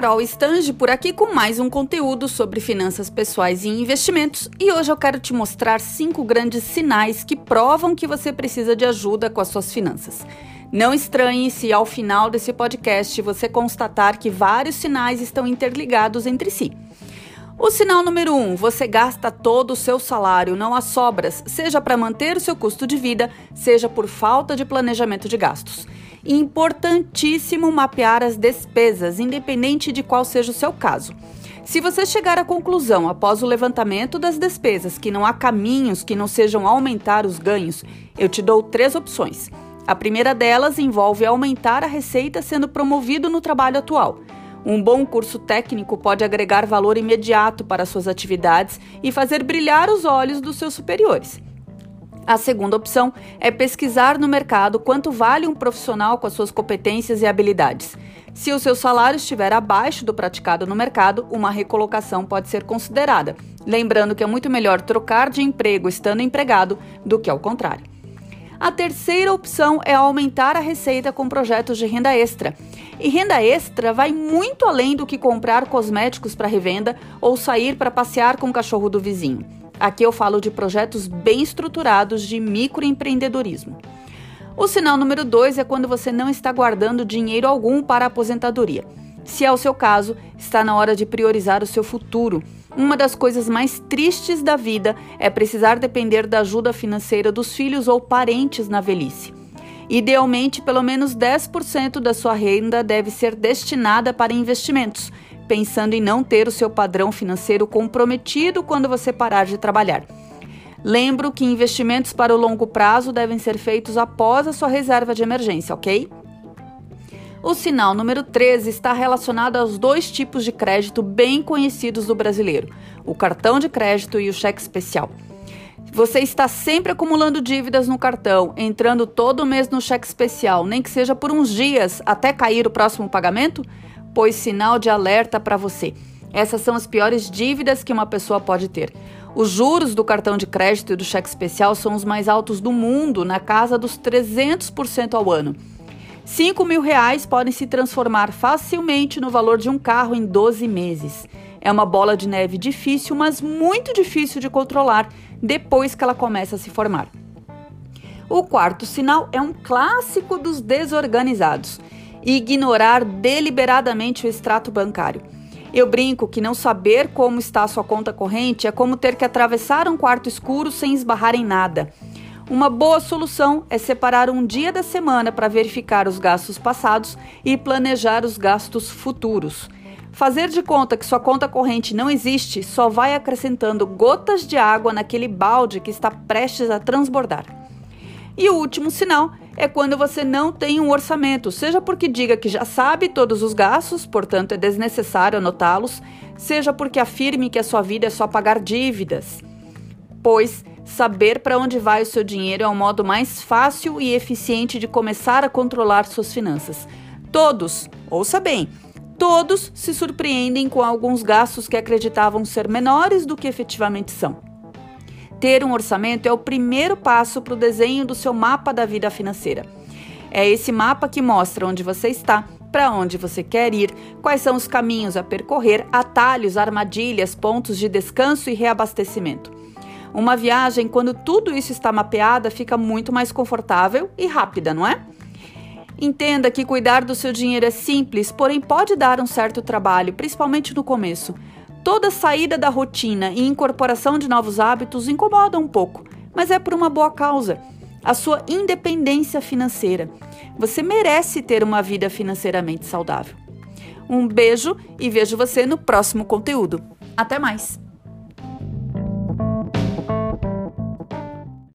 Carol Stange por aqui com mais um conteúdo sobre finanças pessoais e investimentos e hoje eu quero te mostrar cinco grandes sinais que provam que você precisa de ajuda com as suas finanças. Não estranhe se ao final desse podcast você constatar que vários sinais estão interligados entre si. O sinal número um: você gasta todo o seu salário, não há sobras, seja para manter o seu custo de vida, seja por falta de planejamento de gastos. Importantíssimo mapear as despesas, independente de qual seja o seu caso. Se você chegar à conclusão, após o levantamento das despesas, que não há caminhos que não sejam aumentar os ganhos, eu te dou três opções. A primeira delas envolve aumentar a receita sendo promovido no trabalho atual. Um bom curso técnico pode agregar valor imediato para suas atividades e fazer brilhar os olhos dos seus superiores. A segunda opção é pesquisar no mercado quanto vale um profissional com as suas competências e habilidades. Se o seu salário estiver abaixo do praticado no mercado, uma recolocação pode ser considerada, lembrando que é muito melhor trocar de emprego estando empregado do que ao contrário. A terceira opção é aumentar a receita com projetos de renda extra. E renda extra vai muito além do que comprar cosméticos para revenda ou sair para passear com o cachorro do vizinho. Aqui eu falo de projetos bem estruturados de microempreendedorismo. O sinal número dois é quando você não está guardando dinheiro algum para a aposentadoria. Se é o seu caso, está na hora de priorizar o seu futuro. Uma das coisas mais tristes da vida é precisar depender da ajuda financeira dos filhos ou parentes na velhice. Idealmente, pelo menos 10% da sua renda deve ser destinada para investimentos, pensando em não ter o seu padrão financeiro comprometido quando você parar de trabalhar. Lembro que investimentos para o longo prazo devem ser feitos após a sua reserva de emergência, ok? O sinal número 13 está relacionado aos dois tipos de crédito bem conhecidos do brasileiro: o cartão de crédito e o cheque especial. Você está sempre acumulando dívidas no cartão, entrando todo mês no cheque especial, nem que seja por uns dias até cair o próximo pagamento? Pois sinal de alerta para você. Essas são as piores dívidas que uma pessoa pode ter. Os juros do cartão de crédito e do cheque especial são os mais altos do mundo, na casa dos 300% ao ano. 5 mil reais podem se transformar facilmente no valor de um carro em 12 meses. É uma bola de neve difícil, mas muito difícil de controlar depois que ela começa a se formar. O quarto sinal é um clássico dos desorganizados: ignorar deliberadamente o extrato bancário. Eu brinco que não saber como está a sua conta corrente é como ter que atravessar um quarto escuro sem esbarrar em nada. Uma boa solução é separar um dia da semana para verificar os gastos passados e planejar os gastos futuros. Fazer de conta que sua conta corrente não existe só vai acrescentando gotas de água naquele balde que está prestes a transbordar. E o último sinal é quando você não tem um orçamento, seja porque diga que já sabe todos os gastos, portanto é desnecessário anotá-los, seja porque afirme que a sua vida é só pagar dívidas. Pois Saber para onde vai o seu dinheiro é o modo mais fácil e eficiente de começar a controlar suas finanças. Todos, ouça bem, todos se surpreendem com alguns gastos que acreditavam ser menores do que efetivamente são. Ter um orçamento é o primeiro passo para o desenho do seu mapa da vida financeira. É esse mapa que mostra onde você está, para onde você quer ir, quais são os caminhos a percorrer, atalhos, armadilhas, pontos de descanso e reabastecimento. Uma viagem, quando tudo isso está mapeada, fica muito mais confortável e rápida, não é? Entenda que cuidar do seu dinheiro é simples, porém pode dar um certo trabalho, principalmente no começo. Toda saída da rotina e incorporação de novos hábitos incomoda um pouco, mas é por uma boa causa a sua independência financeira. Você merece ter uma vida financeiramente saudável. Um beijo e vejo você no próximo conteúdo. Até mais!